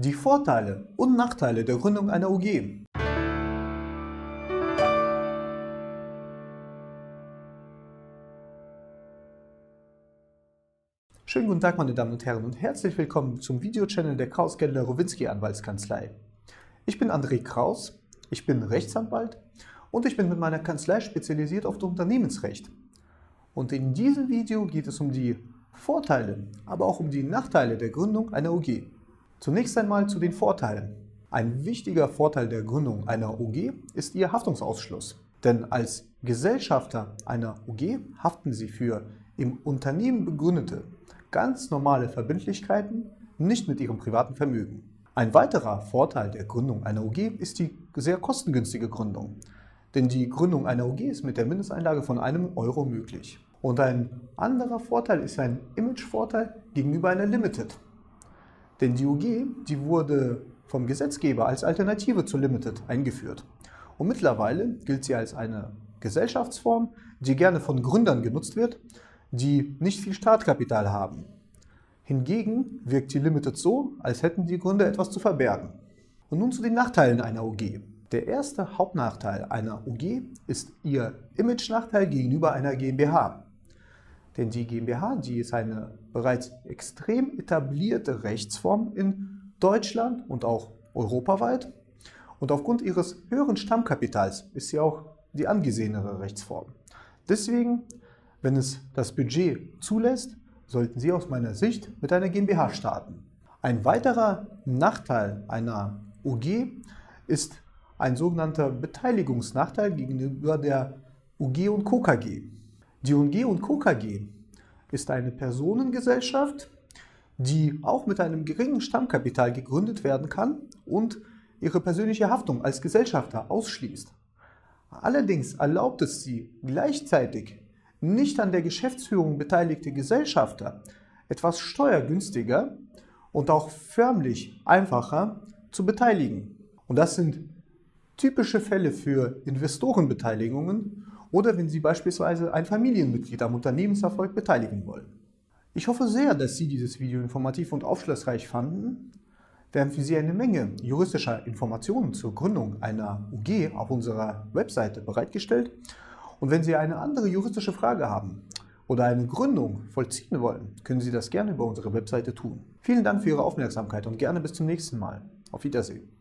Die Vorteile und Nachteile der Gründung einer UG. Schönen guten Tag, meine Damen und Herren, und herzlich willkommen zum Videochannel der Kraus-Geldler-Rowinski Anwaltskanzlei. Ich bin André Kraus, ich bin Rechtsanwalt und ich bin mit meiner Kanzlei spezialisiert auf das Unternehmensrecht. Und in diesem Video geht es um die Vorteile, aber auch um die Nachteile der Gründung einer UG. Zunächst einmal zu den Vorteilen. Ein wichtiger Vorteil der Gründung einer UG ist ihr Haftungsausschluss. Denn als Gesellschafter einer UG haften Sie für im Unternehmen begründete, ganz normale Verbindlichkeiten, nicht mit Ihrem privaten Vermögen. Ein weiterer Vorteil der Gründung einer UG ist die sehr kostengünstige Gründung. Denn die Gründung einer UG ist mit der Mindesteinlage von einem Euro möglich. Und ein anderer Vorteil ist ein Imagevorteil gegenüber einer Limited. Denn die UG, die wurde vom Gesetzgeber als Alternative zur Limited eingeführt. Und mittlerweile gilt sie als eine Gesellschaftsform, die gerne von Gründern genutzt wird, die nicht viel Startkapital haben. Hingegen wirkt die Limited so, als hätten die Gründer etwas zu verbergen. Und nun zu den Nachteilen einer UG. Der erste Hauptnachteil einer UG ist ihr Image-Nachteil gegenüber einer GmbH. Denn die GmbH, die ist eine bereits extrem etablierte Rechtsform in Deutschland und auch europaweit. Und aufgrund ihres höheren Stammkapitals ist sie auch die angesehenere Rechtsform. Deswegen, wenn es das Budget zulässt, sollten Sie aus meiner Sicht mit einer GmbH starten. Ein weiterer Nachteil einer UG ist ein sogenannter Beteiligungsnachteil gegenüber der UG und Co. Die UG und Co. KG ist eine Personengesellschaft, die auch mit einem geringen Stammkapital gegründet werden kann und ihre persönliche Haftung als Gesellschafter ausschließt. Allerdings erlaubt es sie gleichzeitig nicht an der Geschäftsführung beteiligte Gesellschafter etwas steuergünstiger und auch förmlich einfacher zu beteiligen. Und das sind typische Fälle für Investorenbeteiligungen oder wenn Sie beispielsweise ein Familienmitglied am Unternehmenserfolg beteiligen wollen. Ich hoffe sehr, dass Sie dieses Video informativ und aufschlussreich fanden. Wir haben für Sie eine Menge juristischer Informationen zur Gründung einer UG auf unserer Webseite bereitgestellt. Und wenn Sie eine andere juristische Frage haben oder eine Gründung vollziehen wollen, können Sie das gerne über unsere Webseite tun. Vielen Dank für Ihre Aufmerksamkeit und gerne bis zum nächsten Mal. Auf Wiedersehen.